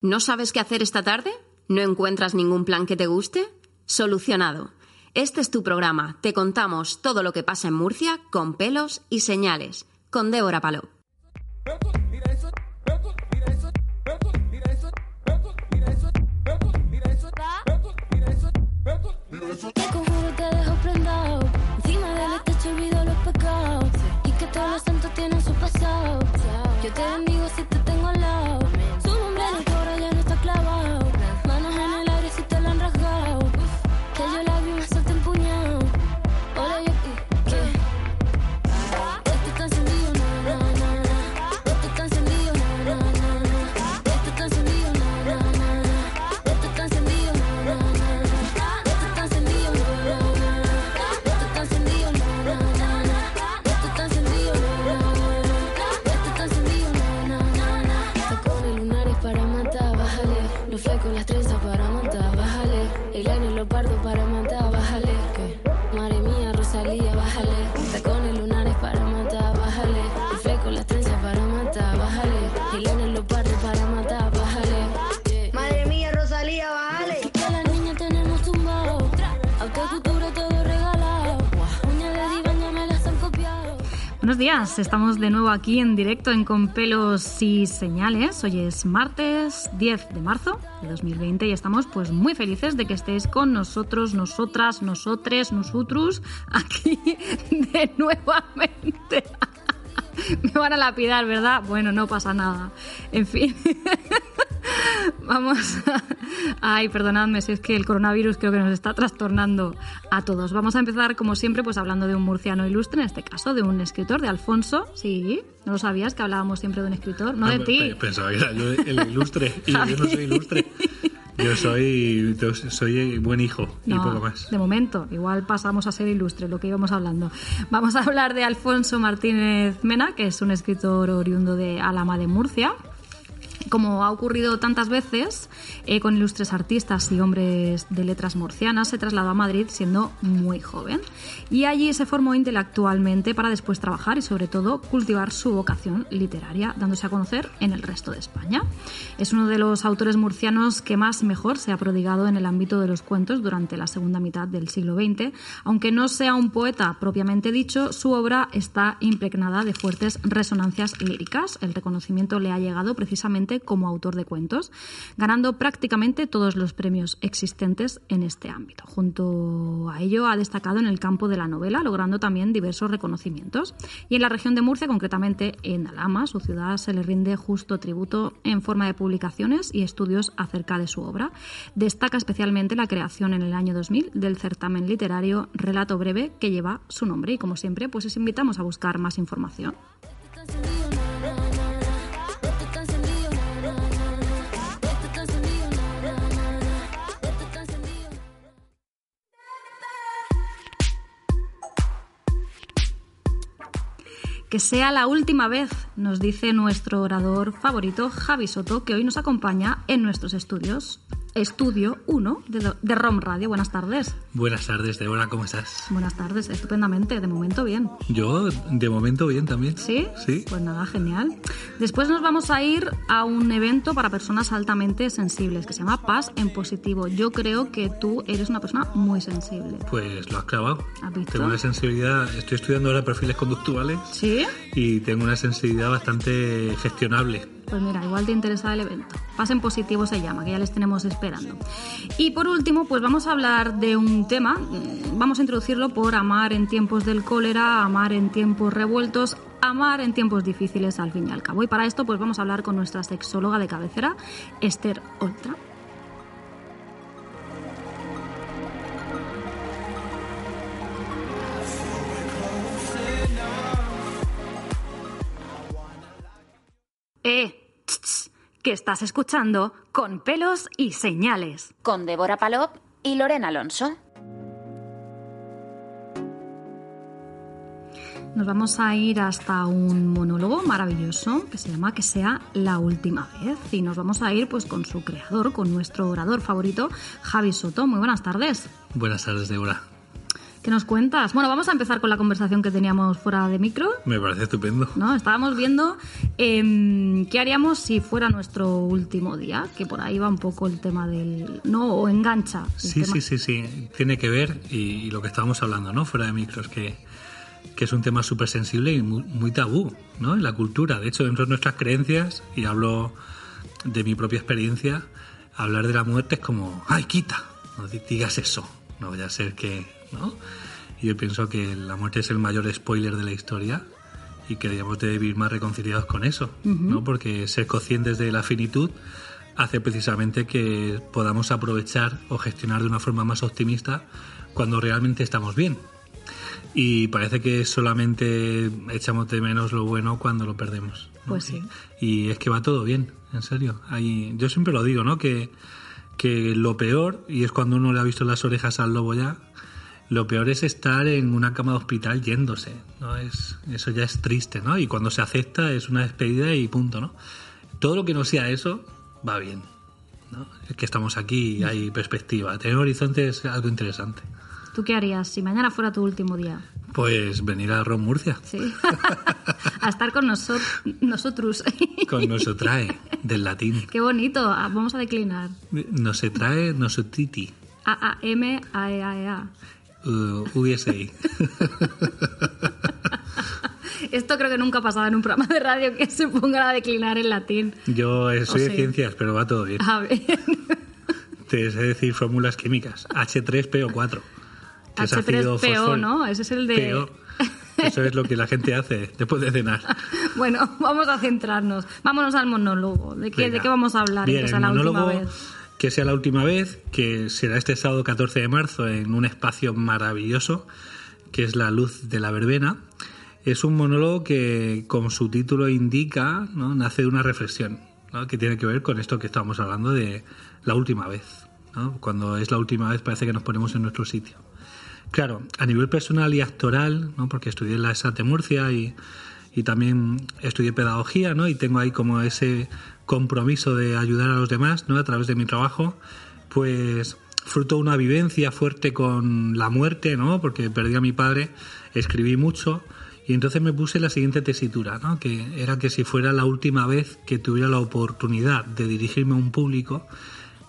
¿No sabes qué hacer esta tarde? ¿No encuentras ningún plan que te guste? Solucionado. Este es tu programa. Te contamos todo lo que pasa en Murcia con pelos y señales. Con Débora Paló. Buenos días, estamos de nuevo aquí en directo en Con Pelos y Señales. Hoy es martes 10 de marzo de 2020 y estamos pues muy felices de que estéis con nosotros, nosotras, nosotres, nosotros aquí de nuevamente. Me van a lapidar, ¿verdad? Bueno, no pasa nada. En fin. Vamos. a- Ay, perdonadme si es que el coronavirus creo que nos está trastornando a todos. Vamos a empezar, como siempre, pues hablando de un murciano ilustre, en este caso, de un escritor, de Alfonso. Sí, ¿no lo sabías que hablábamos siempre de un escritor? No de Ah, ti. pe- Pensaba que era yo el ilustre. Y yo, no soy ilustre. Yo soy, yo soy buen hijo y poco más. De momento, igual pasamos a ser ilustre, lo que íbamos hablando. Vamos a hablar de Alfonso Martínez Mena, que es un escritor oriundo de Alama de Murcia. Como ha ocurrido tantas veces eh, con ilustres artistas y hombres de letras murcianas, se trasladó a Madrid siendo muy joven y allí se formó intelectualmente para después trabajar y sobre todo cultivar su vocación literaria, dándose a conocer en el resto de España. Es uno de los autores murcianos que más mejor se ha prodigado en el ámbito de los cuentos durante la segunda mitad del siglo XX. Aunque no sea un poeta propiamente dicho, su obra está impregnada de fuertes resonancias líricas. El reconocimiento le ha llegado precisamente como autor de cuentos, ganando prácticamente todos los premios existentes en este ámbito. Junto a ello ha destacado en el campo de la novela, logrando también diversos reconocimientos. Y en la región de Murcia, concretamente en Alhama, su ciudad, se le rinde justo tributo en forma de publicaciones y estudios acerca de su obra. Destaca especialmente la creación en el año 2000 del certamen literario Relato Breve que lleva su nombre y como siempre pues os invitamos a buscar más información. Que sea la última vez, nos dice nuestro orador favorito Javi Soto, que hoy nos acompaña en nuestros estudios. Estudio 1 de, de ROM Radio. Buenas tardes. Buenas tardes, Débora, ¿cómo estás? Buenas tardes, estupendamente, de momento bien. Yo, de momento, bien también. ¿Sí? Sí. Pues nada, genial. Después nos vamos a ir a un evento para personas altamente sensibles que se llama Paz en Positivo. Yo creo que tú eres una persona muy sensible. Pues lo has clavado. ¿Has visto? Tengo una sensibilidad, estoy estudiando ahora perfiles conductuales ¿Sí? y tengo una sensibilidad bastante gestionable. Pues mira, igual te interesa el evento. Pasen positivo se llama, que ya les tenemos esperando. Y por último, pues vamos a hablar de un tema, mm, vamos a introducirlo por amar en tiempos del cólera, amar en tiempos revueltos, amar en tiempos difíciles al fin y al cabo. Y para esto, pues vamos a hablar con nuestra sexóloga de cabecera, Esther Oltra. Eh, tss, tss, que estás escuchando con pelos y señales. con Débora Palop y Lorena Alonso. Nos vamos a ir hasta un monólogo maravilloso que se llama Que sea la última vez y nos vamos a ir pues con su creador, con nuestro orador favorito, Javi Soto. Muy buenas tardes. Buenas tardes, Débora. ¿Qué nos cuentas? Bueno, vamos a empezar con la conversación que teníamos fuera de micro. Me parece estupendo. ¿no? Estábamos viendo em, qué haríamos si fuera nuestro último día, que por ahí va un poco el tema del... ¿no? O engancha. Sí, tema. sí, sí, sí. Tiene que ver, y, y lo que estábamos hablando, ¿no? Fuera de micros, que, que es un tema súper sensible y muy, muy tabú, ¿no? En la cultura. De hecho, dentro de nuestras creencias, y hablo de mi propia experiencia, hablar de la muerte es como, ¡ay, quita! No di- digas eso. No vaya a ser que, ¿no? Yo pienso que la muerte es el mayor spoiler de la historia y que deberíamos de vivir más reconciliados con eso, ¿no? Porque ser conscientes de la finitud hace precisamente que podamos aprovechar o gestionar de una forma más optimista cuando realmente estamos bien. Y parece que solamente echamos de menos lo bueno cuando lo perdemos. ¿no? Pues sí. Y es que va todo bien, en serio. Hay, yo siempre lo digo, ¿no? Que, que lo peor, y es cuando uno le ha visto las orejas al lobo ya, lo peor es estar en una cama de hospital yéndose, ¿no? Es, eso ya es triste, ¿no? Y cuando se acepta es una despedida y punto, ¿no? Todo lo que no sea eso, va bien, ¿no? Es que estamos aquí y hay perspectiva. Tener horizonte es algo interesante. ¿Tú qué harías si mañana fuera tu último día? Pues venir a Ron Murcia, Sí. a estar con noso- nosotros. con no se trae, del latín. qué bonito. Ah, Vamos a declinar. No se trae, no se titi. A-A-M-A-E-A-E-A. Uh. Esto creo que nunca ha pasado en un programa de radio que se ponga a declinar en latín. Yo eh, soy O de sí. ciencias, pero va todo bien. A ver. Te sé decir fórmulas químicas. H3PO4. que es ácido H3PO, fosfórico. ¿no? Ese es el de... PO. Eso es lo que la gente hace después de cenar. Bueno, vamos a centrarnos. Vámonos al monólogo. ¿De qué, Venga. ¿de qué vamos a hablar? Bien, el la última monólogo, vez. Que sea la última vez, que será este sábado 14 de marzo en un espacio maravilloso, que es la luz de la verbena. Es un monólogo que, como su título indica, ¿no? nace de una reflexión, que tiene que ver con esto que estábamos hablando de la última vez. Cuando es la última vez parece que nos ponemos en nuestro sitio. Claro, a nivel personal y actoral, ¿no? porque estudié la ESAT de Murcia y, y también estudié pedagogía, ¿no? y tengo ahí como ese compromiso de ayudar a los demás ¿no? a través de mi trabajo, pues fruto una vivencia fuerte con la muerte, ¿no? porque perdí a mi padre, escribí mucho y entonces me puse la siguiente tesitura, ¿no? que era que si fuera la última vez que tuviera la oportunidad de dirigirme a un público,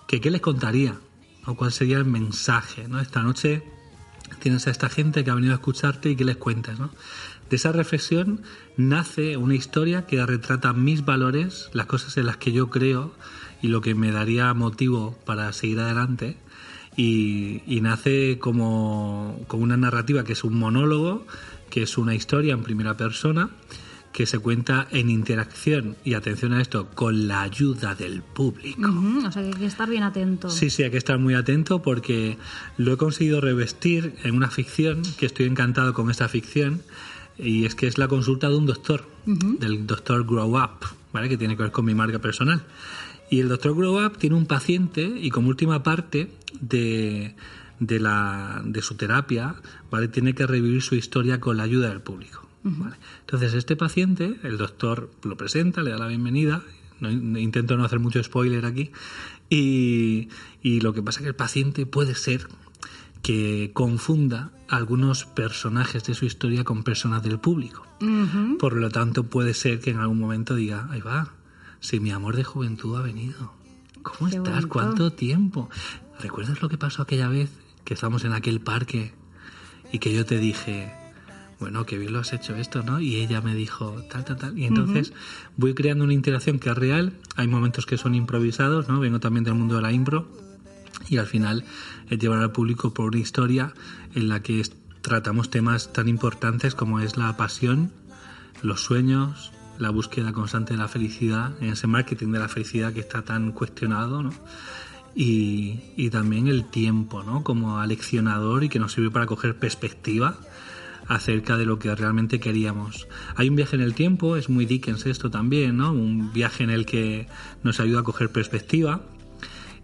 que qué les contaría, o cuál sería el mensaje, ¿no? Esta noche tienes a esta gente que ha venido a escucharte y que les cuentas, ¿no? De esa reflexión nace una historia que retrata mis valores, las cosas en las que yo creo y lo que me daría motivo para seguir adelante. Y, y nace como, como una narrativa que es un monólogo, que es una historia en primera persona, que se cuenta en interacción, y atención a esto, con la ayuda del público. O sea, que hay que estar bien atento. Sí, sí, hay que estar muy atento porque lo he conseguido revestir en una ficción, que estoy encantado con esta ficción, y es que es la consulta de un doctor, del doctor Grow Up, ¿vale? que tiene que ver con mi marca personal. Y el doctor Grow Up tiene un paciente y como última parte de, de, la, de su terapia, ¿vale? tiene que revivir su historia con la ayuda del público. ¿vale? Entonces este paciente, el doctor lo presenta, le da la bienvenida, no, intento no hacer mucho spoiler aquí, y, y lo que pasa es que el paciente puede ser que confunda algunos personajes de su historia con personas del público. Por lo tanto, puede ser que en algún momento diga, ahí va, si mi amor de juventud ha venido. ¿Cómo Qué estás? bonito. ¿Cuánto tiempo? ¿Recuerdas lo que pasó aquella vez que estábamos en aquel parque y que yo te dije, bueno, que bien lo has hecho esto, ¿no? Y ella me dijo, tal, tal, tal. Y entonces voy creando una interacción que es real. Hay momentos que son improvisados, ¿no? Vengo también del mundo de la impro. Y al final es llevar al público por una historia en la que tratamos temas tan importantes como es la pasión, los sueños, la búsqueda constante de la felicidad, en ese marketing de la felicidad que está tan cuestionado, ¿no? Y, y también el tiempo, ¿no? Como aleccionador y que nos sirve para coger perspectiva acerca de lo que realmente queríamos. Hay un viaje en el tiempo, es muy Dickens esto también, ¿no? Un viaje en el que nos ayuda a coger perspectiva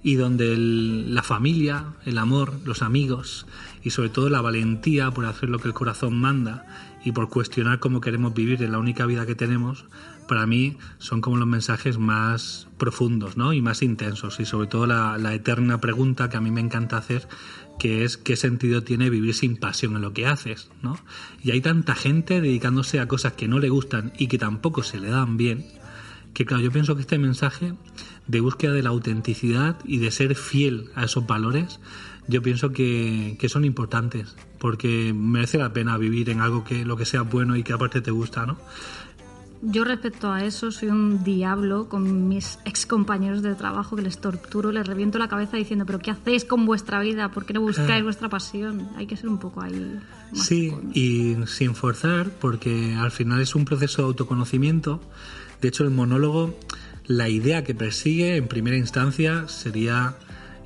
y donde el- la familia, el amor, los amigos y sobre todo la valentía por hacer lo que el corazón manda y por cuestionar cómo queremos vivir en la única vida que tenemos, para mí son como los mensajes más profundos ¿no? y más intensos y sobre todo la, la eterna pregunta que a mí me encanta hacer que es qué sentido tiene vivir sin pasión en lo que haces, ¿no? Y hay tanta gente dedicándose a cosas que no le gustan y que tampoco se le dan bien, que claro, yo pienso que este mensaje de búsqueda de la autenticidad y de ser fiel a esos valores, yo pienso que, que son importantes, porque merece la pena vivir en algo que lo que sea bueno y que aparte te gusta, ¿no? Yo respecto a eso soy un diablo con mis ex compañeros de trabajo que les torturo, les reviento la cabeza diciendo, pero ¿qué hacéis con vuestra vida? ¿Por qué no buscáis vuestra pasión? Hay que ser un poco ahí. más Sí, y sin forzar, porque al final es un proceso de autoconocimiento. De hecho, el monólogo, la idea que persigue en primera instancia sería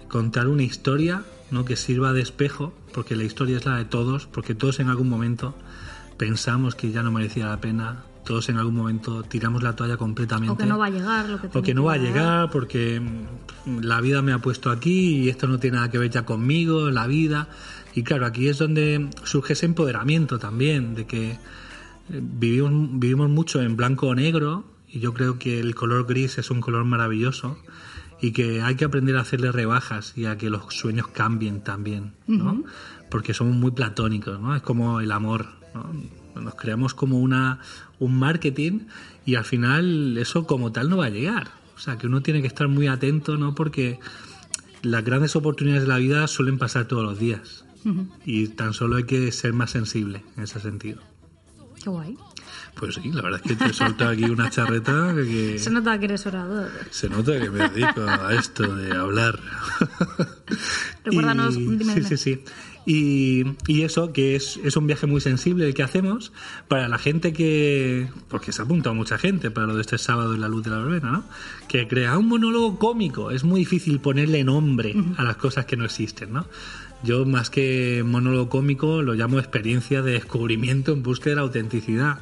contar una historia ¿no? que sirva de espejo, porque la historia es la de todos, porque todos en algún momento pensamos que ya no merecía la pena, todos en algún momento tiramos la toalla completamente O que no va a llegar lo que o que no va a llegar. llegar porque mm, la vida me ha puesto aquí y esto no tiene nada que ver ya conmigo, la vida. Y claro, aquí es donde surge ese empoderamiento también, de que eh, vivimos, vivimos mucho en blanco o negro y yo creo que el color gris es un color maravilloso y que hay que aprender a hacerle rebajas y a que los sueños cambien también, ¿no? Porque somos muy platónicos, ¿no? Es como el amor, ¿no? Nos creamos como una un marketing y al final eso como tal no va a llegar. O sea, que uno tiene que estar muy atento, ¿no? Porque las grandes oportunidades de la vida suelen pasar todos los días. Y tan solo hay que ser más sensible en ese sentido. Qué guay. Pues sí, la verdad es que te solto aquí una charreta que Se nota que eres orador. se nota que me dedico a esto de hablar. Recuérdanos, Y- dime, sí, sí, sí. Y, y eso, que es, es un viaje muy sensible el que hacemos para la gente que. Porque se ha apuntado mucha gente para lo de este sábado en la luz de la verbena, ¿no? Que crea un monólogo cómico. Es muy difícil ponerle nombre a las cosas que no existen, ¿no? Yo, más que monólogo cómico, lo llamo experiencia de descubrimiento en búsqueda de la autenticidad.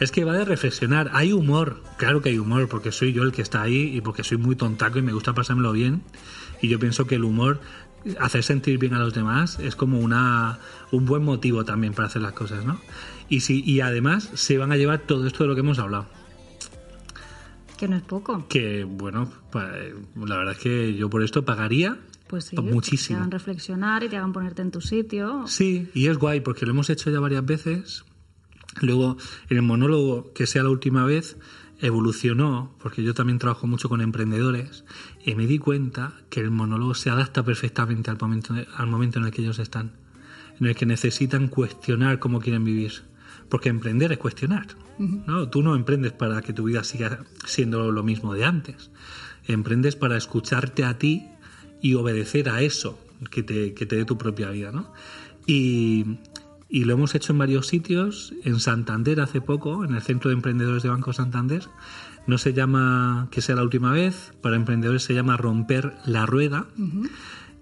Es que va de reflexionar. Hay humor, claro que hay humor, porque soy yo el que está ahí y porque soy muy tontaco y me gusta pasármelo bien. Y yo pienso que el humor, hacer sentir bien a los demás, es como una, un buen motivo también para hacer las cosas, ¿no? Y, si, y además se van a llevar todo esto de lo que hemos hablado. Que no es poco. Que, bueno, pa- la verdad es que yo por esto pagaría Pues sí. muchísimo. Te hagan reflexionar y te hagan ponerte en tu sitio. Sí, y es guay porque lo hemos hecho ya varias veces. Luego, en el monólogo, que sea la última vez, evolucionó, porque yo también trabajo mucho con emprendedores, y me di cuenta que el monólogo se adapta perfectamente al momento, al momento en el que ellos están, en el que necesitan cuestionar cómo quieren vivir. Porque emprender es cuestionar. ¿no? Tú no emprendes para que tu vida siga siendo lo mismo de antes. Emprendes para escucharte a ti y obedecer a eso que te, que te dé tu propia vida. ¿no? Y, y lo hemos hecho en varios sitios. En Santander hace poco, en el Centro de Emprendedores de Banco Santander. No se llama que sea la última vez, para emprendedores se llama Romper la Rueda.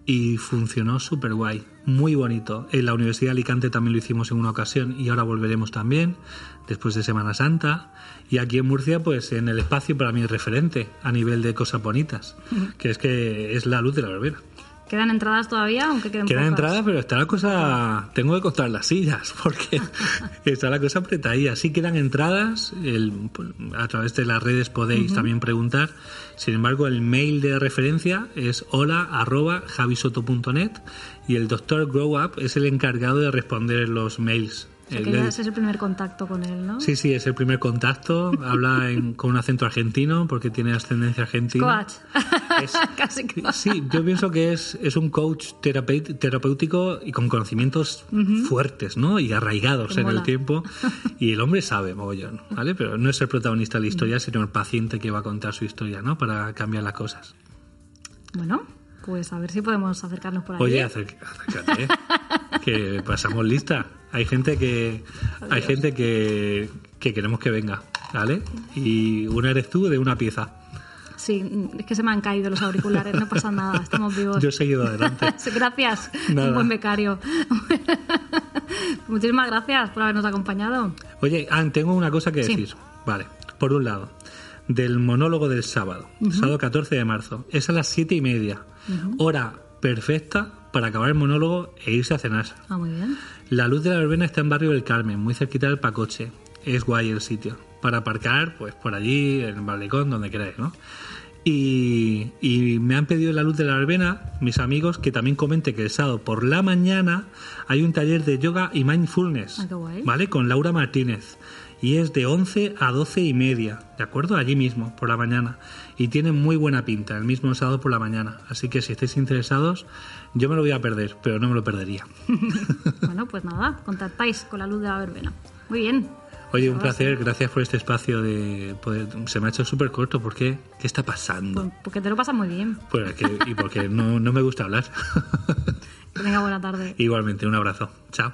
Y funcionó súper guay, muy bonito. En la Universidad de Alicante también lo hicimos en una ocasión y ahora volveremos también, después de Semana Santa. Y aquí en Murcia, pues en el espacio para mí es referente a nivel de cosas bonitas, que es que es la luz de la verbena. ¿Quedan entradas todavía? Aunque queden Quedan pocas? entradas, pero está la cosa. Tengo que contar las sillas, porque está la cosa apretadilla. Sí quedan entradas, el- a través de las redes podéis también preguntar. Sin embargo, el mail de referencia es hola arroba javisoto.net y el doctor Grow Up es el encargado de responder los mails. O sea, Él que ya ese es el primer contacto con él, ¿no? Sí, sí, es el primer contacto. Habla en- con un acento argentino porque tiene ascendencia argentina. Coach. Es- Casi coach. Sí, yo pienso que es, es un coach terapéutico y con conocimientos fuertes, ¿no? Y arraigados en mola. el tiempo. Y el hombre sabe, mogollón, ¿vale? Pero no es el protagonista de la historia, sino el paciente que va a contar su historia, ¿no? Para cambiar las cosas. Bueno, pues a ver si podemos acercarnos por ahí. Oye, acércate, ¿eh? que pasamos lista. Hay gente que hay gente que, que queremos que venga, ¿vale? Y una eres tú de una pieza. Sí, es que se me han caído los auriculares, no pasa nada, estamos vivos. Yo he seguido adelante. Gracias, Nada. un buen becario. Muchísimas gracias por habernos acompañado. Oye, Ann, tengo una cosa que Sí. decir. Vale, por un lado, del monólogo del sábado, sábado 14 de marzo, es a las siete y media, hora perfecta para acabar el monólogo e irse a cenar. Ah, muy bien. La luz de la verbena está en Barrio del Carmen, muy cerquita del Pacoche. Es guay el sitio. para aparcar, pues por allí, en el balcón, donde queráis, ¿no? Y, y me han pedido la luz de la verbena, mis amigos, que también comente que el sábado por la mañana hay un taller de yoga y mindfulness, Ah, qué guay. ¿vale? Con Laura Martínez. Y es de 11 a 12 y media, ¿de acuerdo? Allí mismo, por la mañana. Y tiene muy buena pinta, el mismo sábado por la mañana. Así que si estáis interesados, yo me lo voy a perder, pero no me lo perdería. Bueno, pues nada, contactáis con la luz de la verbena. Muy bien. Oye, un placer, gracias por este espacio de poder... Se me ha hecho súper corto, ¿por qué? ¿Qué está pasando? Pues, porque te lo pasas muy bien. Pues es que- y porque no, no me gusta hablar. Que tenga buena tarde. Igualmente, un abrazo. Chao.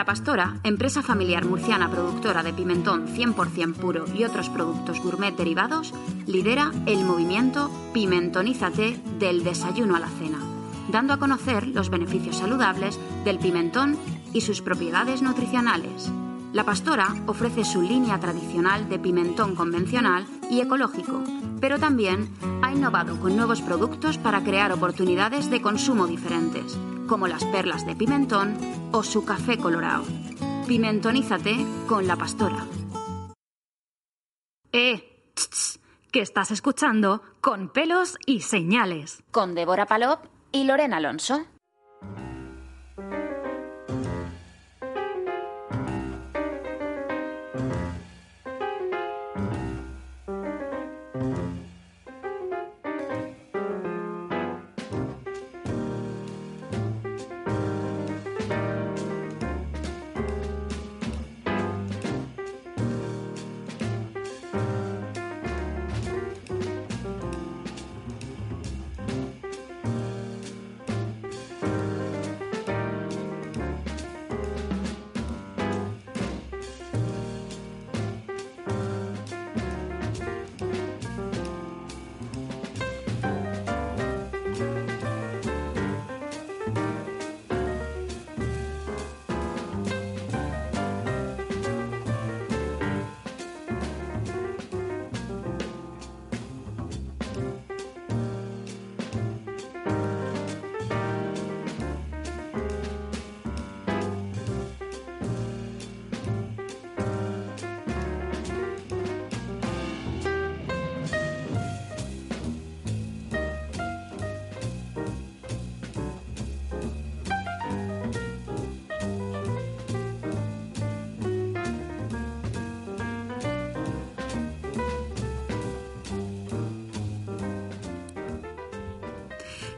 La Pastora, empresa familiar murciana productora de pimentón 100% puro y otros productos gourmet derivados, lidera el movimiento Pimentonízate del desayuno a la cena, dando a conocer los beneficios saludables del pimentón y sus propiedades nutricionales. La Pastora ofrece su línea tradicional de pimentón convencional y ecológico, pero también ha innovado con nuevos productos para crear oportunidades de consumo diferentes, como las perlas de pimentón o su café colorado. Pimentonízate con La Pastora. Eh, tss, tss, que estás escuchando con pelos y señales. Con Débora Palop y Lorena Alonso.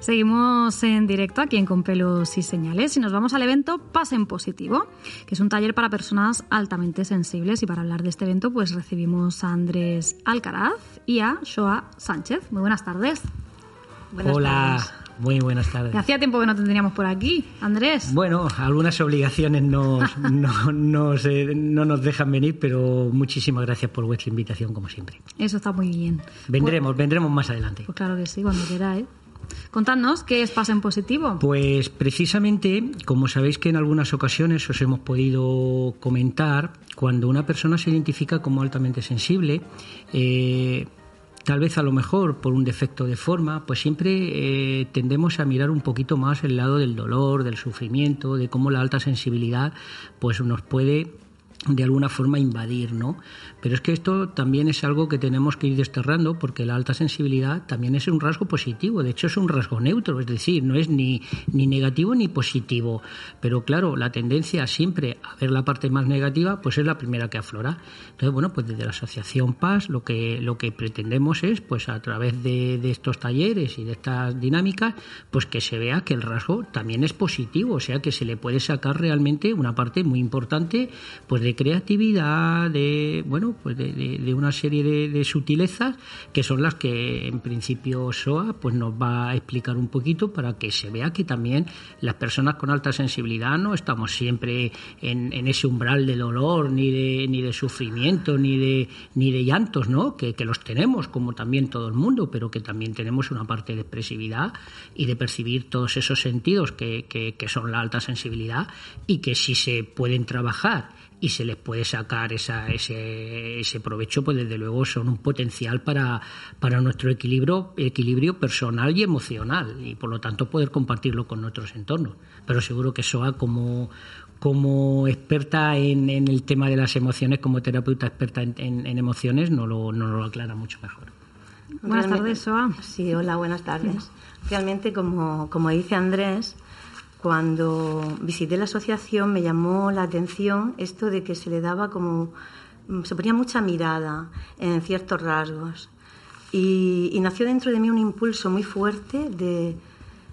Seguimos en directo aquí en Con Pelos y Señales y nos vamos al evento Pasa en Positivo, que es un taller para personas altamente sensibles y para hablar de este evento pues recibimos a Andrés Alcaraz y a Shoa Sánchez. Muy buenas tardes. Hola, Muy buenas tardes. Hacía tiempo que no te teníamos por aquí, Andrés. Bueno, algunas obligaciones nos, no, nos, eh, no nos dejan venir, pero muchísimas gracias por vuestra invitación, como siempre. Eso está muy bien. Vendremos, vendremos más adelante. Pues claro que sí, cuando queráis. Contadnos qué es Pasa en Positivo. Pues precisamente, como sabéis que en algunas ocasiones os hemos podido comentar, cuando una persona se identifica como altamente sensible, eh, tal vez a lo mejor por un defecto de forma, pues siempre eh, tendemos a mirar un poquito más el lado del dolor, del sufrimiento, de cómo la alta sensibilidad pues nos puede de alguna forma invadir, ¿no? Pero es que esto también es algo que tenemos que ir desterrando porque la alta sensibilidad también es un rasgo positivo, de hecho es un rasgo neutro, es decir, no es ni, ni negativo ni positivo. Pero claro, la tendencia siempre a ver la parte más negativa, pues es la primera que aflora. Entonces, bueno, pues desde la Asociación Paz lo que, lo que pretendemos es, pues a través de, de estos talleres y de estas dinámicas, pues que se vea que el rasgo también es positivo, o sea que se le puede sacar realmente una parte muy importante, pues de creatividad, de bueno, pues de, de- de una serie de, sutilezas que son las que en principio SOA pues nos va a explicar un poquito para que se vea que también las personas con alta sensibilidad no estamos siempre en, ese umbral de dolor ni de ni de sufrimiento ni de ni de llantos, ¿no? Que, que los tenemos como también todo el mundo, pero que también tenemos una parte de expresividad y de percibir todos esos sentidos que, que, que son la alta sensibilidad y que si se pueden trabajar y se les puede sacar esa, ese, ese provecho, pues desde luego son un potencial para, para nuestro equilibrio, equilibrio personal y emocional y por lo tanto poder compartirlo con nuestros entornos. Pero seguro que SOA como, como experta en, en el tema de las emociones, como terapeuta experta en, en- en emociones, no lo, no lo aclara mucho mejor. Buenas Realmente- tardes, Soa. Sí, hola, buenas tardes. Realmente, como, como dice Andrés, cuando visité la asociación me llamó la atención esto de que se le daba como. mm, se ponía mucha mirada en ciertos rasgos. Y, y nació dentro de mí un impulso muy fuerte de,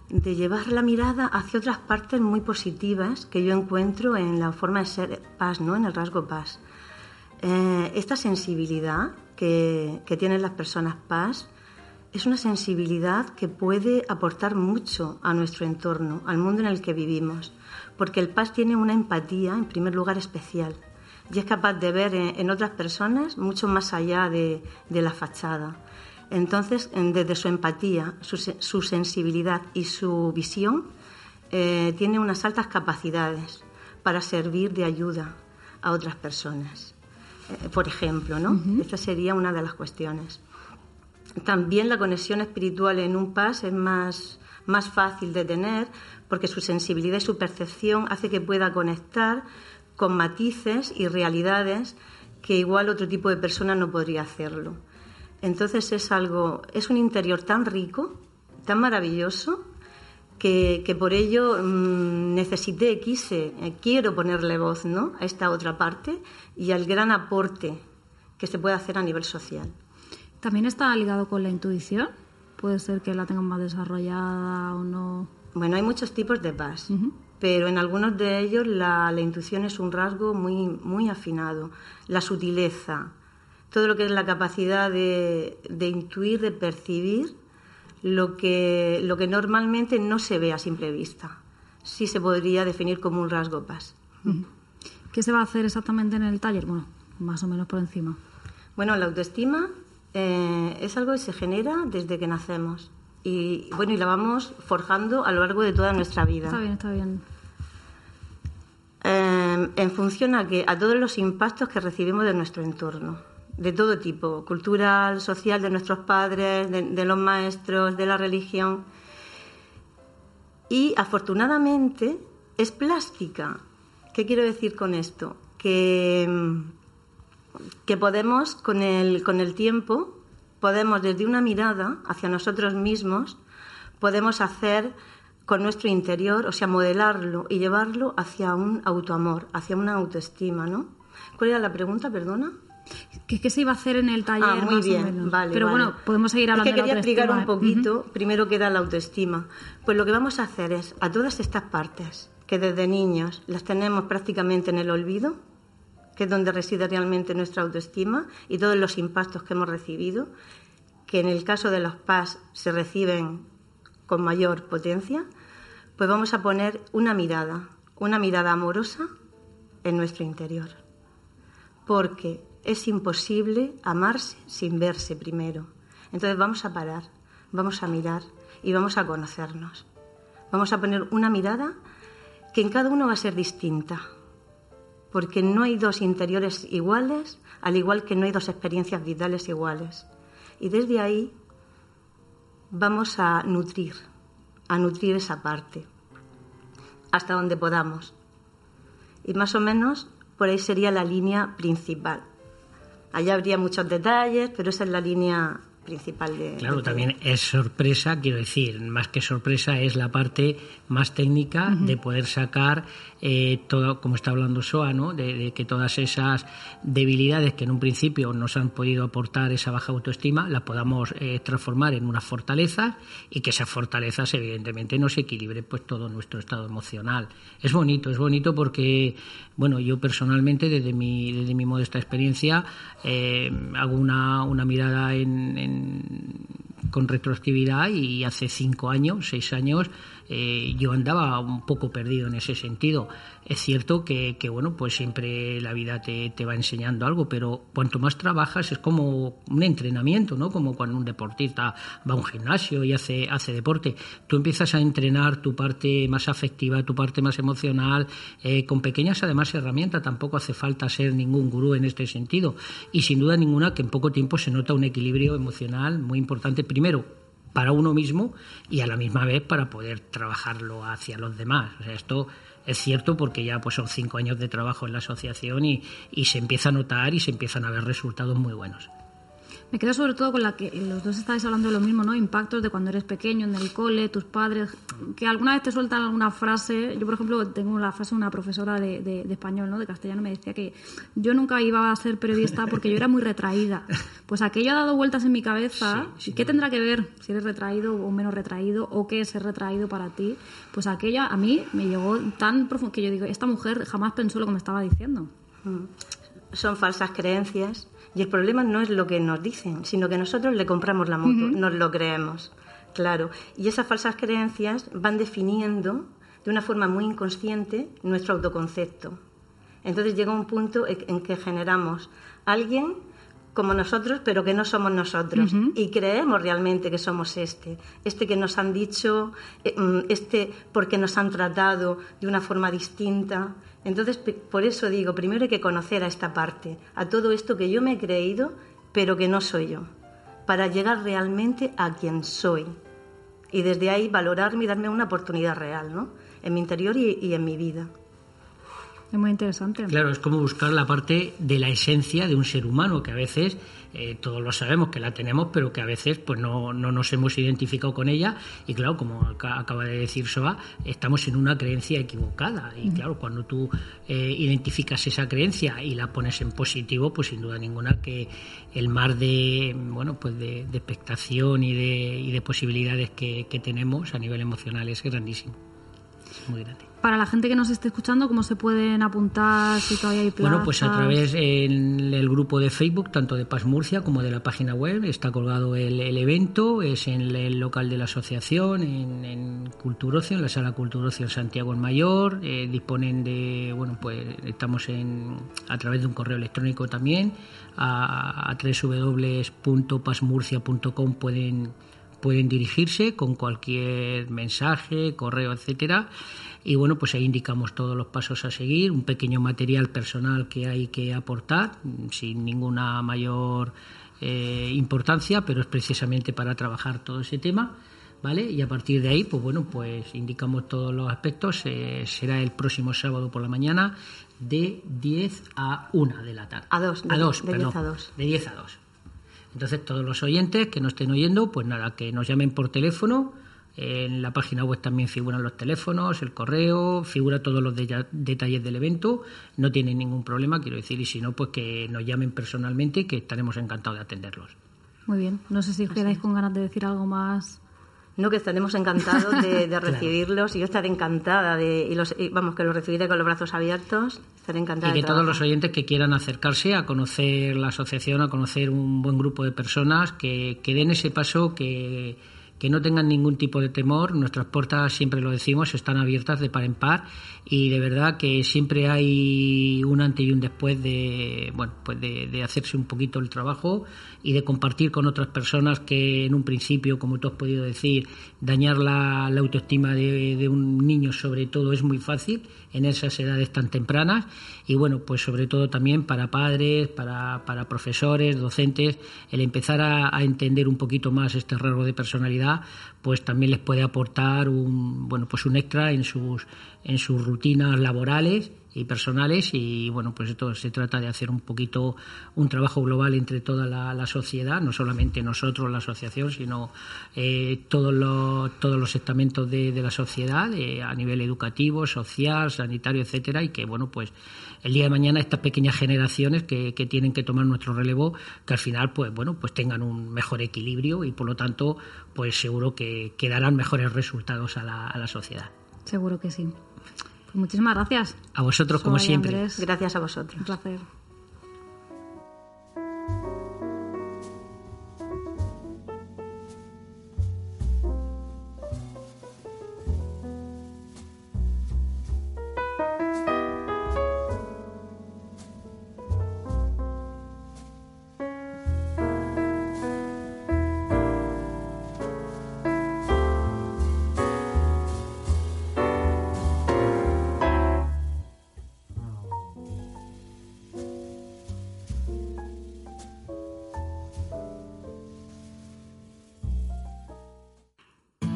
de llevar la mirada hacia otras partes muy positivas que yo encuentro en la forma de ser paz, ¿no? en el rasgo paz. Eh, esta sensibilidad que, que tienen las personas paz es una sensibilidad que puede aportar mucho a nuestro entorno, al mundo en el que vivimos, porque el paz tiene una empatía, en primer lugar, especial y es capaz de ver en, otras personas mucho más allá de, de la fachada. Entonces, en- desde su empatía, su, se- su sensibilidad y su visión, eh, tiene unas altas capacidades para servir de ayuda a otras personas. Eh, por ejemplo, ¿no? Esta sería una de las cuestiones. También la conexión espiritual en un paz es más, más fácil de tener porque su sensibilidad y su percepción hace que pueda conectar con matices y realidades que igual otro tipo de persona no podría hacerlo. Entonces es algo, es un interior tan rico, tan maravilloso, que, que por ello mm, necesité, quise, eh, quiero ponerle voz ¿no? a esta otra parte y al gran aporte que se puede hacer a nivel social. También está ligado con la intuición. Puede ser que la tengan más desarrollada o no. Bueno, hay muchos tipos de paz, pero en algunos de ellos la, la intuición es un rasgo muy, muy afinado. La sutileza, todo lo que es la capacidad de, de intuir, de percibir lo que, lo que normalmente no se ve a simple vista. Sí se podría definir como un rasgo paz. ¿Qué se va a hacer exactamente en el taller? Bueno, más o menos por encima. Bueno, la autoestima eh, es algo que se genera desde que nacemos y bueno y la vamos forjando a lo largo de toda nuestra vida. Está bien, está bien. Eh, en función a que a todos los impactos que recibimos de nuestro entorno, de todo tipo, cultural, social, de nuestros padres, de, de los maestros, de la religión. Y afortunadamente es plástica. ¿Qué quiero decir con esto? Que, mm, que podemos, con el, con el tiempo, podemos desde una mirada hacia nosotros mismos, podemos hacer con nuestro interior, o sea, modelarlo y llevarlo hacia un autoamor, hacia una autoestima, ¿no? ¿Cuál era la pregunta, perdona? ¿Qué, qué se iba a hacer en el taller? Ah, muy más o bien, menos? vale. Pero vale. bueno, podemos seguir hablando Es que de la quería explicar un ¿eh? poquito, primero que era la autoestima. Pues lo que vamos a hacer es, a todas estas partes, que desde niños las tenemos prácticamente en el olvido, que es donde reside realmente nuestra autoestima y todos los impactos que hemos recibido, que en el caso de los PAS se reciben con mayor potencia, pues vamos a poner una mirada, una mirada amorosa en nuestro interior. Porque es imposible amarse sin verse primero. Entonces vamos a parar, vamos a mirar y vamos a conocernos. Vamos a poner una mirada que en cada uno va a ser distinta, porque no hay dos interiores iguales, al igual que no hay dos experiencias vitales iguales. Y desde ahí vamos a nutrir, a nutrir esa parte, hasta donde podamos. Y más o menos por ahí sería la línea principal. Allá habría muchos detalles, pero esa es la línea principal de... Claro, de- también es sorpresa, quiero decir, más que sorpresa es la parte más técnica de poder sacar eh, todo, como está hablando Soa, ¿no? De, de que todas esas debilidades que en un principio nos han podido aportar esa baja autoestima, las podamos eh, transformar en unas fortalezas y que esas fortalezas evidentemente nos equilibren pues todo nuestro estado emocional. Es bonito, es bonito porque, bueno, yo personalmente desde mi, desde mi modesta experiencia eh, hago una, una mirada en- en con retroactividad y hace cinco años, seis años, eh, yo andaba un poco perdido en ese sentido. Es cierto que, que, bueno, pues siempre la vida te, te va enseñando algo, pero cuanto más trabajas es como un entrenamiento, ¿no? Como cuando un deportista va a un gimnasio y hace, hace deporte. Tú empiezas a entrenar tu parte más afectiva, tu parte más emocional, eh, con pequeñas además herramientas. Tampoco hace falta ser ningún gurú en este sentido. Y sin duda ninguna que en poco tiempo se nota un equilibrio emocional muy importante. Primero, para uno mismo y a la misma vez para poder trabajarlo hacia los demás. O sea, esto es cierto porque ya pues son cinco años de trabajo en la asociación y, y se empieza a notar y se empiezan a ver resultados muy buenos. Me quedo sobre todo con la que los dos estáis hablando de lo mismo, ¿no? Impactos de cuando eres pequeño, en el cole, tus padres, que alguna vez te sueltan alguna frase. Yo, por ejemplo, tengo la frase de una profesora de, de- de español, ¿no? De castellano, me decía que yo nunca iba a ser periodista porque yo era muy retraída. Pues aquello ha dado vueltas en mi cabeza. ¿Qué tendrá que ver si eres retraído o menos retraído o qué es ser retraído para ti? Pues aquella a mí me llegó tan profundo que yo digo, esta mujer jamás pensó lo que me estaba diciendo. son falsas creencias y el problema no es lo que nos dicen, sino que nosotros le compramos la moto, nos lo creemos. Claro, y esas falsas creencias van definiendo de una forma muy inconsciente nuestro autoconcepto. Entonces llega un punto en en que generamos alguien como nosotros, pero que no somos nosotros. Y creemos realmente que somos este. Este que nos han dicho, eh, mm, este porque nos han tratado de una forma distinta. Entonces, por eso digo, primero hay que conocer a esta parte, a todo esto que yo me he creído, pero que no soy yo, para llegar realmente a quien soy. Y desde ahí valorarme y darme una oportunidad real, ¿no? En mi interior y, y en mi vida. Es muy interesante. Claro, es como buscar la parte de la esencia de un ser humano, que a veces eh, todos lo sabemos que la tenemos, pero que a veces pues no, no nos hemos identificado con ella. Y claro, como aca- acaba de decir Soa, estamos en una creencia equivocada. Y claro, cuando tú eh, identificas esa creencia y la pones en positivo, pues sin duda ninguna que el mar de bueno pues de, de expectación y de, y de posibilidades que, que tenemos a nivel emocional es grandísimo. Es muy grande. Para la gente que nos esté escuchando, ¿cómo se pueden apuntar? Si todavía hay plazas. Bueno, pues a través en el grupo de Facebook, tanto de Paz Murcia como de la página web, está colgado el, el evento, es en el local de la asociación, en, en Culturocio, en la sala Culturocio en Santiago el Mayor, eh, disponen de, bueno, pues estamos en, a través de un correo electrónico también, a, a www.pasmurcia.com pueden pueden dirigirse con cualquier mensaje, correo, etcétera. Y bueno, pues ahí indicamos todos los pasos a seguir, un pequeño material personal que hay que aportar, sin ninguna mayor eh, importancia, pero es precisamente para trabajar todo ese tema. ¿Vale? Y a partir de ahí, pues bueno, pues indicamos todos los aspectos. Eh, será el próximo sábado por la mañana de 10 a 1 de la tarde. A dos, de- a 2, de perdón. 10 a 2. De 10 a 2. Entonces, todos los oyentes que nos estén oyendo, pues nada, que nos llamen por teléfono. En la página web también figuran los teléfonos, el correo, figura todos los de- detalles del evento. No tienen ningún problema, quiero decir, y si no, pues que nos llamen personalmente, que estaremos encantados de atenderlos. Muy bien. No sé si os quedáis con ganas de decir algo más. No, que estaremos encantados de, de recibirlos y yo estaré encantada de, y los, y vamos, que los recibiré con los brazos abiertos. Estaré encantada Y que de todos los oyentes que quieran acercarse a conocer la asociación, a conocer un buen grupo de personas, que, que den ese paso que, que no tengan ningún tipo de temor. Nuestras puertas, siempre lo decimos, están abiertas de par en par y de verdad que siempre hay un antes y un después de, bueno, pues de, hacerse un poquito el trabajo y de compartir con otras personas que en un principio, como tú has podido decir, dañar la, autoestima de, de un niño sobre todo es muy fácil en esas edades tan tempranas y bueno, pues sobre todo también para padres, para, para profesores, docentes, el empezar a, a entender un poquito más este rasgo de personalidad, pues también les puede aportar un, bueno, pues un extra en sus, en sus rutinas laborales y personales. Y bueno pues esto se trata de hacer un poquito un trabajo global entre toda la, sociedad no solamente nosotros la asociación sino eh, todos los todos los estamentos de, de la sociedad eh, a nivel educativo social sanitario etcétera y que bueno pues el día de mañana estas pequeñas generaciones que, que tienen que tomar nuestro relevo que al final pues bueno pues tengan un mejor equilibrio y por lo tanto pues seguro que, que darán mejores resultados a la, a la sociedad Seguro que sí. Pues muchísimas gracias. a vosotros como siempre Andrés. Gracias a vosotros. Un placer.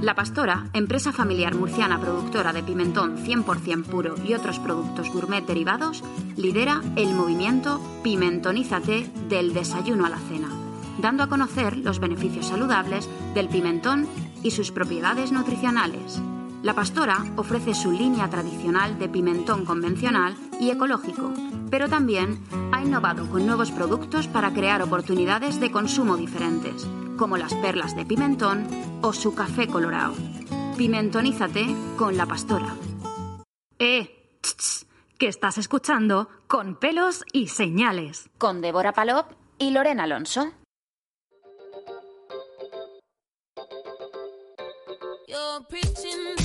La Pastora, empresa familiar murciana productora de pimentón 100% puro y otros productos gourmet derivados, lidera el movimiento Pimentonízate del desayuno a la cena, dando a conocer los beneficios saludables del pimentón y sus propiedades nutricionales. La Pastora ofrece su línea tradicional de pimentón convencional y ecológico, pero también ha innovado con nuevos productos para crear oportunidades de consumo diferentes, como las perlas de pimentón o su café colorado. Pimentonízate con la Pastora. Eh, ch, ch, que estás escuchando con pelos y señales. Con Débora Palop y Lorena Alonso. You're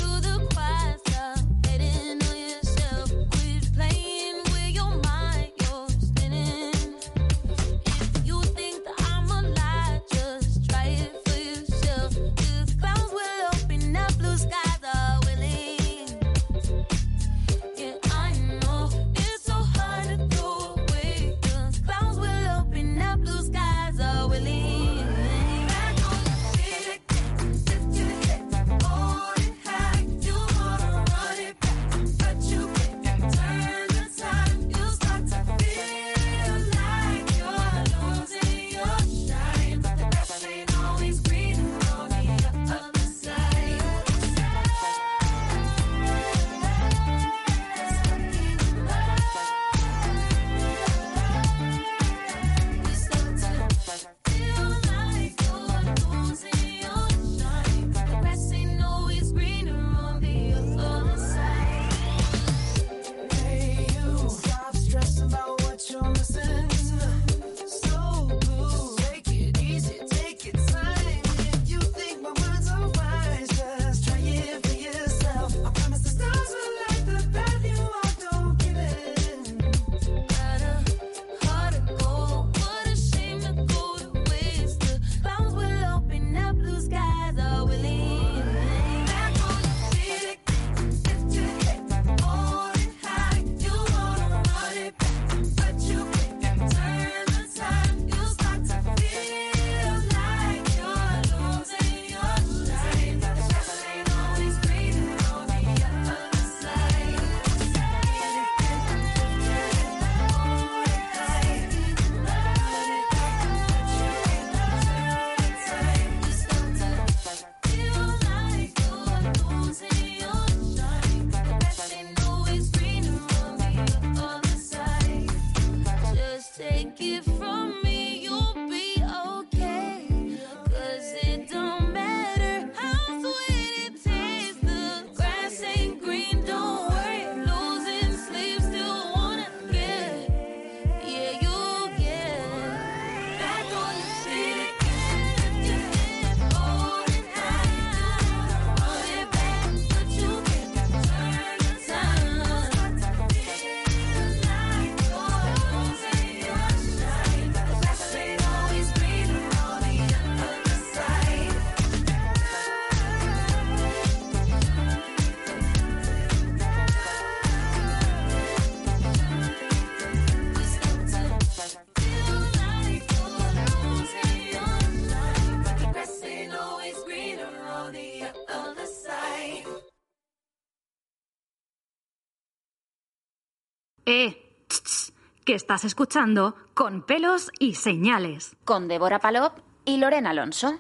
Eh, tss, que estás escuchando con pelos y señales. Con Débora Palop y Lorena Alonso.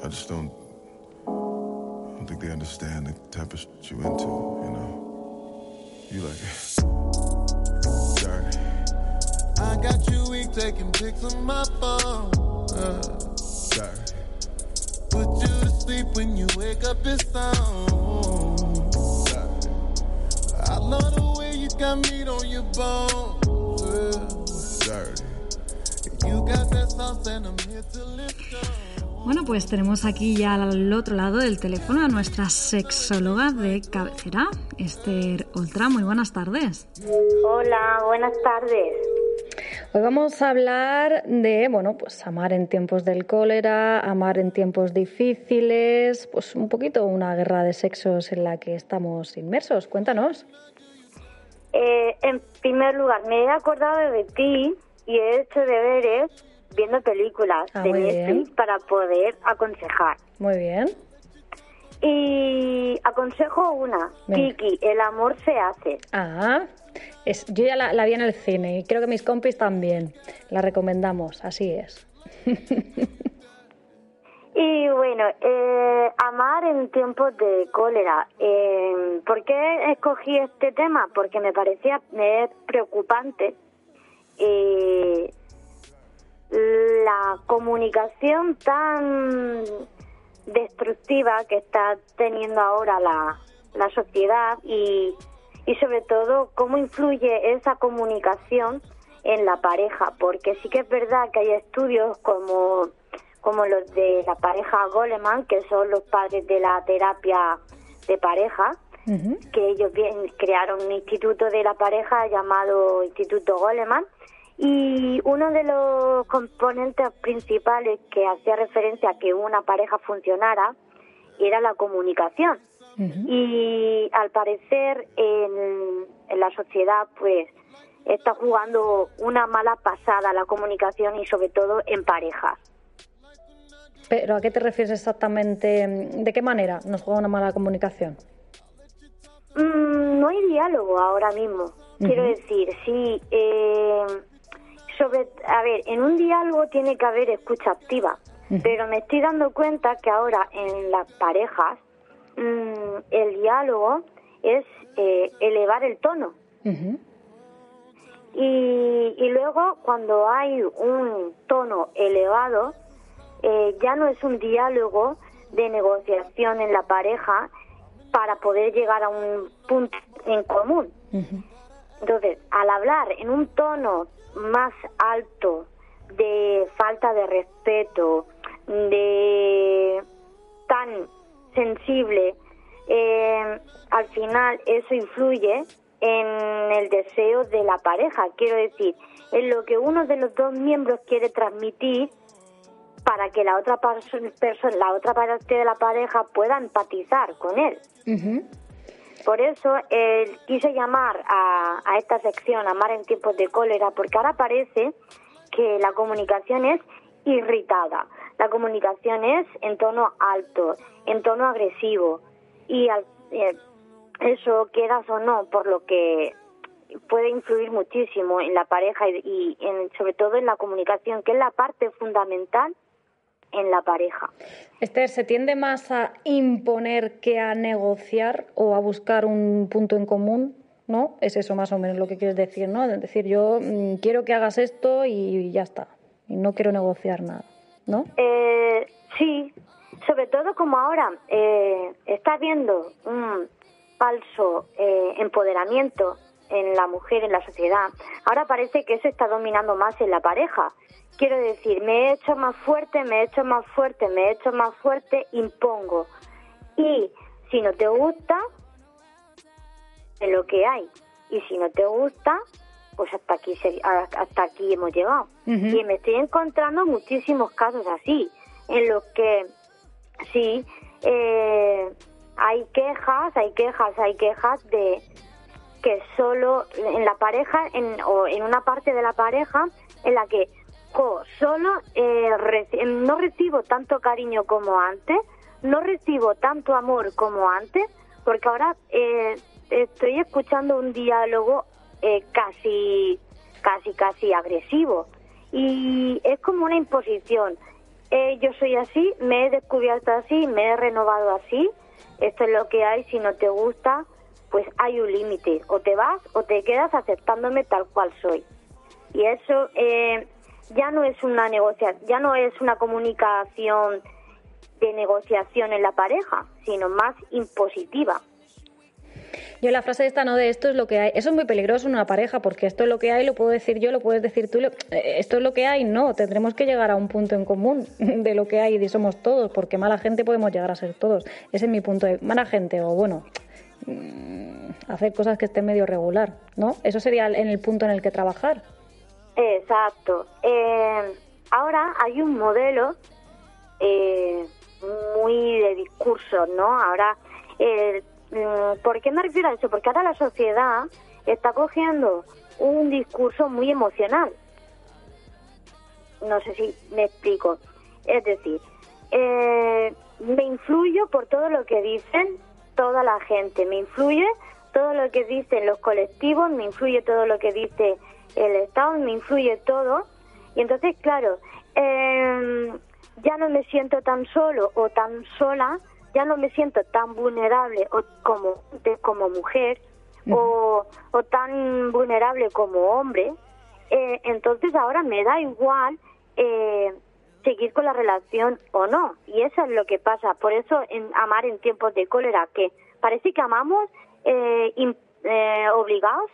I just don't, I don't think they understand the type of shit you into, you know. You like dirty. I got you weak taking pics on my phone. Uh, Dirty. put you to sleep when you wake up it's on. Dirty. I love the way you got meat on your bones. Yeah. Dirty. You got that sauce and I'm here to lift up. Bueno, pues tenemos aquí ya al otro lado del teléfono a nuestra sexóloga de cabecera, Esther Oltra. Muy buenas tardes. Hola, buenas tardes. Hoy vamos a hablar de, bueno, pues amar en tiempos del cólera, amar en tiempos difíciles, pues un poquito una guerra de sexos en la que estamos inmersos. Cuéntanos. Eh, en primer lugar, me he acordado de ti y he hecho deberes viendo películas Ah, de Netflix bien. para poder aconsejar. Muy bien. Y aconsejo una, Venga. Kiki, el amor se hace. Ah, es, yo ya la, la vi en el cine y creo que mis compis también. La recomendamos, así es. Y bueno, eh, amar en tiempos de cólera. Eh, ¿Por qué escogí este tema? Porque me parecía me es preocupante eh, la comunicación tan destructiva que está teniendo ahora la, la sociedad y, y sobre todo cómo influye esa comunicación en la pareja, porque sí que es verdad que hay estudios como, como los de la pareja Goleman, que son los padres de la terapia de pareja, que ellos bien crearon un instituto de la pareja llamado Instituto Goleman y uno de los componentes principales que hacía referencia a que una pareja funcionara era la comunicación. Y al parecer en, en la sociedad pues está jugando una mala pasada la comunicación y sobre todo en parejas. Pero ¿a qué te refieres exactamente? ¿De qué manera nos juega una mala comunicación? Mm, no hay diálogo ahora mismo. Quiero decir, sí. eh, sobre, a ver, en un diálogo tiene que haber escucha activa, pero me estoy dando cuenta que ahora en las parejas mm, el diálogo es eh, elevar el tono. Y, y luego cuando hay un tono elevado, eh, ya no es un diálogo de negociación en la pareja para poder llegar a un punto en común. Entonces, al hablar en un tono más alto de falta de respeto, de tan sensible, eh, al final eso influye en el deseo de la pareja. Quiero decir, en lo que uno de los dos miembros quiere transmitir para que la otra persona, la otra parte de la pareja pueda empatizar con él. Por eso eh, quise llamar a, a esta sección Amar en tiempos de cólera, porque ahora parece que la comunicación es irritada, la comunicación es en tono alto, en tono agresivo, y al- eh, eso, quieras o no, por lo que puede influir muchísimo en la pareja y, y en- sobre todo en la comunicación, que es la parte fundamental en la pareja. Esther, ¿se tiende más a imponer que a negociar o a buscar un punto en común? ¿No? Es eso más o menos lo que quieres decir, ¿no? Es decir, yo mm, quiero que hagas esto y ya está. Y no quiero negociar nada, ¿no? Eh, sí, sobre todo como ahora eh, está habiendo un falso eh, empoderamiento en la mujer, en la sociedad. Ahora parece que eso está dominando más en la pareja. Quiero decir, me he hecho más fuerte, me he hecho más fuerte, me he hecho más fuerte, impongo. Y si no te gusta, es lo que hay. Y si no te gusta, pues hasta aquí se- hasta aquí hemos llegado. Y me estoy encontrando muchísimos casos así, en los que sí eh, hay quejas, hay quejas, hay quejas de que solo en la pareja en, o en una parte de la pareja en la que solo eh, no recibo tanto cariño como antes, no recibo tanto amor como antes, porque ahora eh, estoy escuchando un diálogo eh, casi, casi, casi agresivo. Y es como una imposición. Eh, yo soy así, me he descubierto así, me he renovado así, esto es lo que hay, si no te gusta, pues hay un límite, o te vas o te quedas aceptándome tal cual soy. Y eso eh, ya no es una negociación, ya no es una comunicación de negociación en la pareja, sino más impositiva. Yo la frase esta, ¿no? De esto es lo que hay. Eso es muy peligroso en una pareja, porque esto es lo que hay, lo puedo decir yo, lo puedes decir tú. lo- eh, Esto es lo que hay, no. Tendremos que llegar a un punto en común de lo que hay y somos todos, porque mala gente podemos llegar a ser todos. Ese es mi punto de mala gente, o bueno, hacer cosas que estén medio regular, ¿no? Eso sería en el punto en el que trabajar. Exacto. Eh, ahora hay un modelo eh, muy de discurso, ¿no? Ahora, eh, mm, ¿por qué me refiero a eso? Porque ahora la sociedad está cogiendo un discurso muy emocional. No sé si me explico. Es decir, eh, me influyo por todo lo que dicen toda la gente, me influye todo lo que dicen los colectivos, me influye todo lo que dice el Estado, me influye todo. Y entonces, claro, eh, ya no me siento tan solo o tan sola, ya no me siento tan vulnerable o como, de- como mujer o, o tan vulnerable como hombre. Eh, entonces ahora me da igual eh, seguir con la relación o no. Y eso es lo que pasa. Por eso en amar en tiempos de cólera, que parece que amamos eh, eh, obligados,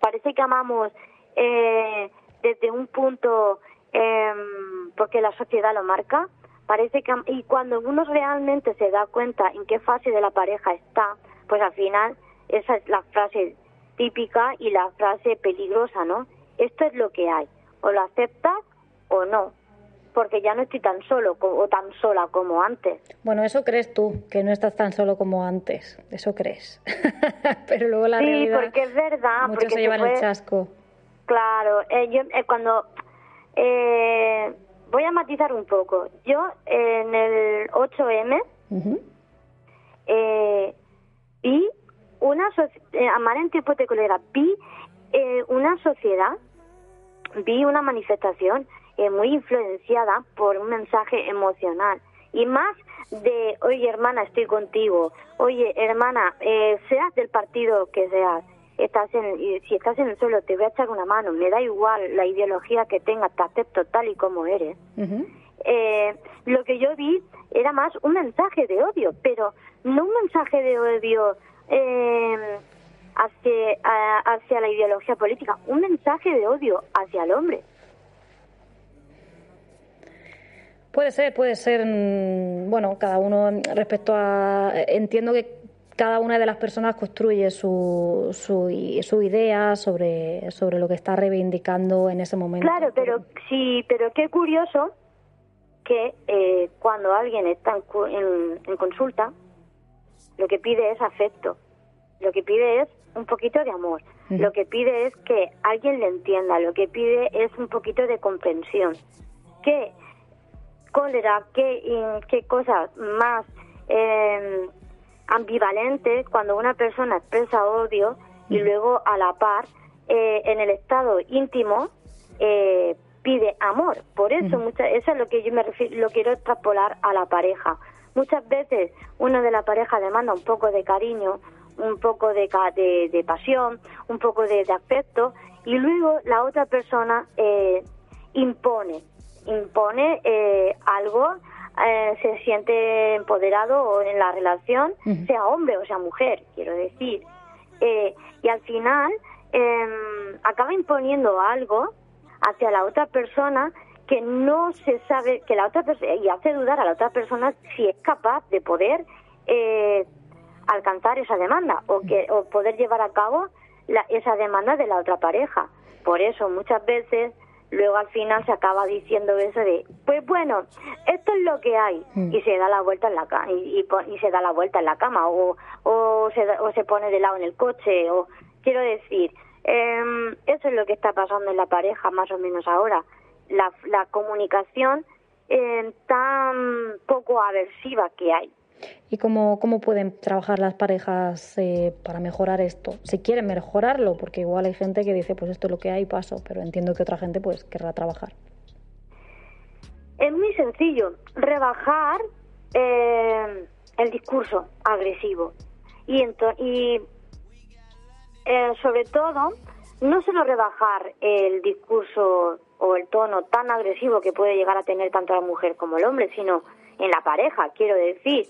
parece que amamos eh, desde un punto em, porque la sociedad lo marca. Parece que y cuando uno realmente se da cuenta en qué fase de la pareja está, pues al final esa es la frase típica y la frase peligrosa, ¿no? Esto es lo que hay, o lo aceptas o no, porque ya no estoy tan solo o tan sola como antes. Bueno, eso crees tú, que no estás tan solo como antes. Eso crees. Pero luego la sí, realidad. porque es verdad, muchos porque se llevan el puede- chasco. Claro, eh, yo eh, cuando eh, voy a matizar un poco. Yo en el 8M Ujú. eh, vi una eh, amar en tiempos de cólera, vi eh, una sociedad, vi una manifestación eh, muy influenciada por un mensaje emocional. Y más de oye hermana estoy contigo, oye hermana eh, seas del partido que seas, estás en, si estás en el suelo te voy a echar una mano, me da igual la ideología que tengas, te acepto tal y como eres eh, lo que yo vi era más un mensaje de odio, pero no un mensaje de odio eh, hacia, a- hacia la ideología política, un mensaje de odio hacia el hombre. Puede ser, puede ser. mm, Bueno, cada uno respecto a. Entiendo que cada una de las personas construye su, su, su idea sobre, sobre lo que está reivindicando en ese momento. Claro, pero sí, pero qué curioso que eh, cuando alguien está en, en- en consulta, lo que pide es afecto, lo que pide es un poquito de amor, lo que pide es que alguien le entienda, lo que pide es un poquito de comprensión. ¿Qué cólera, qué, qué cosas más eh, ambivalentes cuando una persona expresa odio y luego a la par eh, en el estado íntimo eh, pide amor. Por eso, mucha- eso es lo que yo me refiero, lo quiero extrapolar a la pareja. Muchas veces uno de la pareja demanda un poco de cariño, un poco de, de, de pasión, un poco de, de afecto y luego la otra persona eh, impone, impone eh, algo, eh, se siente empoderado en la relación, sea hombre o sea mujer, quiero decir. Eh, y al final em, acaba imponiendo algo hacia la otra persona que no se sabe que la otra y hace dudar a la otra persona si es capaz de poder eh, alcanzar esa demanda o que o poder llevar a cabo la- esa demanda de la otra pareja por eso muchas veces luego al final se acaba diciendo eso de pues bueno esto es lo que hay Mm. y se da la vuelta en la cama y, y pon- y se da la vuelta en la cama o o se da- o se pone de lado en el coche o quiero decir em, eso es lo que está pasando en la pareja más o menos ahora. La, la comunicación eh, tan poco aversiva que hay ¿Y cómo, cómo pueden trabajar las parejas eh, para mejorar esto? Si quieren mejorarlo, porque igual hay gente que dice, pues esto es lo que hay, paso, pero entiendo que otra gente pues querrá trabajar. Es muy sencillo, rebajar eh, el discurso agresivo y, y eh, sobre todo no solo rebajar el discurso o el tono tan agresivo que puede llegar a tener tanto la mujer como el hombre, sino en la pareja, quiero decir,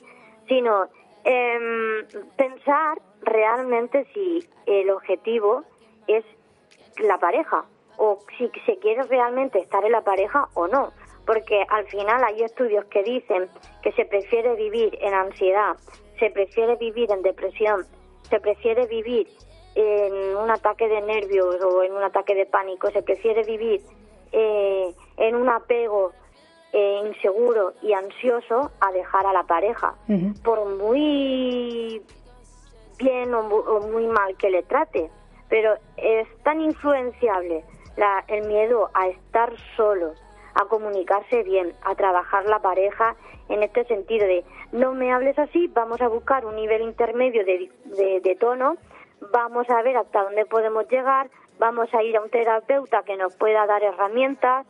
sino em, pensar realmente si el objetivo es la pareja o si se quiere realmente estar en la pareja o no. Porque al final hay estudios que dicen que se prefiere vivir en ansiedad, se prefiere vivir en depresión, se prefiere vivir en un ataque de nervios o en un ataque de pánico, se prefiere vivir eh, en un apego eh, inseguro y ansioso a dejar a la pareja. Por muy bien o, mu- o muy mal que le trate, pero es tan influenciable la- el miedo a estar solo, a comunicarse bien, a trabajar la pareja en este sentido de no me hables así, vamos a buscar un nivel intermedio de, de- de tono, vamos a ver hasta dónde podemos llegar, vamos a ir a un terapeuta que nos pueda dar herramientas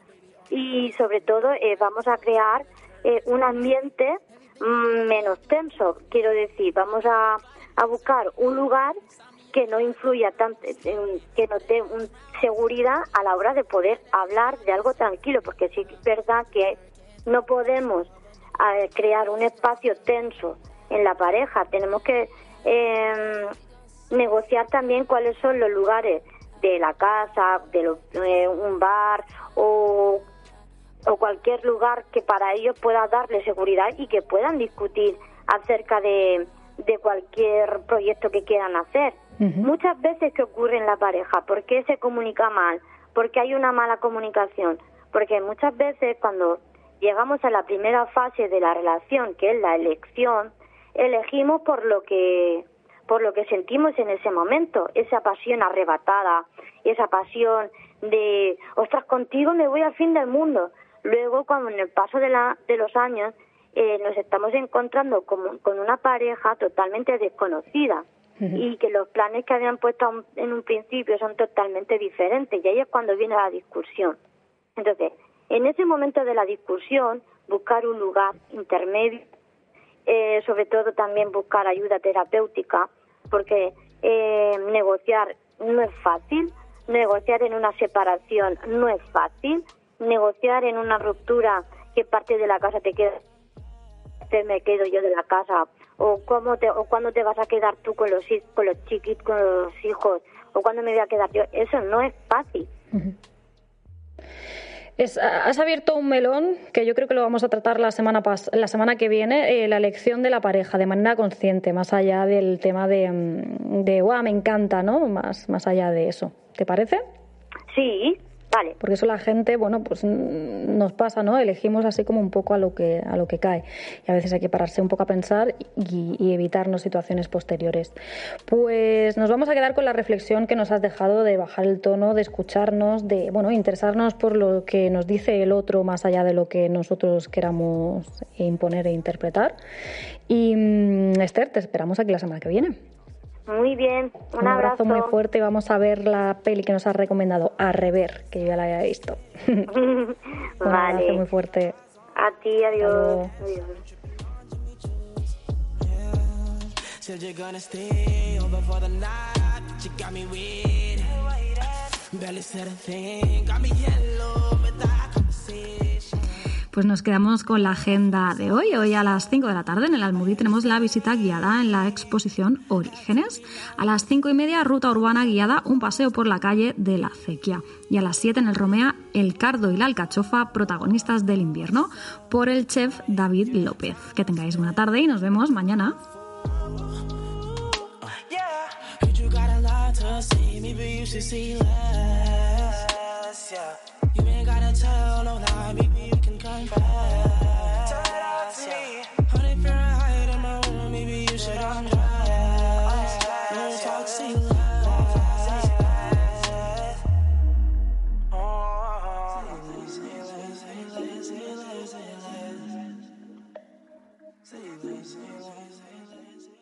y sobre todo eh, vamos a crear eh, un ambiente mm, menos tenso. Quiero decir, vamos a, a buscar un lugar que no influya tanto, en- que nos dé seguridad a la hora de poder hablar de algo tranquilo, porque sí es verdad que no podemos eh, crear un espacio tenso en la pareja. Tenemos que eh, negociar también cuáles son los lugares de la casa, de lo- eh, un bar o cualquier lugar que para ellos pueda darle seguridad y que puedan discutir acerca de, de cualquier proyecto que quieran hacer. Muchas veces que ocurre en la pareja, ¿por qué se comunica mal? Porque hay una mala comunicación. Porque muchas veces cuando llegamos a la primera fase de la relación, que es la elección, elegimos por lo que por lo que sentimos en ese momento, esa pasión arrebatada, esa pasión de, ostras, contigo me voy al fin del mundo. Luego, cuando en el paso de, la, de los años eh, nos estamos encontrando con, con una pareja totalmente desconocida y que los planes que habían puesto un- en un principio son totalmente diferentes y ahí es cuando viene la discusión. Entonces, en ese momento de la discusión, buscar un lugar intermedio, eh, sobre todo también buscar ayuda terapéutica, porque eh, negociar no es fácil, negociar en una separación no es fácil, negociar en una ruptura que parte de la casa te queda te me quedo yo de la casa o cómo te o cuándo te vas a quedar tú con los con los chiquitos con los hijos o cuándo me voy a quedar yo eso no es fácil Es- has abierto un melón que yo creo que lo vamos a tratar la semana pas- la semana que viene, eh, la elección de la pareja de manera consciente, más allá del tema de, mm, de "Guau, me encanta, ¿no? Más, más allá de eso. ¿Te parece? Sí, vale. Porque eso la gente, bueno, pues mm, nos pasa, ¿no? Elegimos así como un poco a lo que a lo que cae. Y a veces hay que pararse un poco a pensar y, y evitarnos situaciones posteriores. Pues nos vamos a quedar con la reflexión que nos has dejado de bajar el tono, de escucharnos, de, bueno, interesarnos por lo que nos dice el otro más allá de lo que nosotros queramos imponer e interpretar. Y mm, Esther, te esperamos aquí la semana que viene. Muy bien un, Un abrazo muy fuerte vamos a ver la peli que nos has recomendado, A Rever, que yo ya la había visto. Un abrazo muy vale fuerte. a ti adiós, luego. adiós. Pues nos quedamos con la agenda de hoy. Hoy a las 5 de la tarde en el Almudí tenemos la visita guiada en la exposición Orígenes. A las 5 y media, ruta urbana guiada, un paseo por la calle de la Acequia. Y a las 7 en el Romea, el cardo y la alcachofa, protagonistas del invierno, por el chef David López. Que tengáis buena tarde y nos vemos mañana. Honey, fear and hide in my room, maybe you should.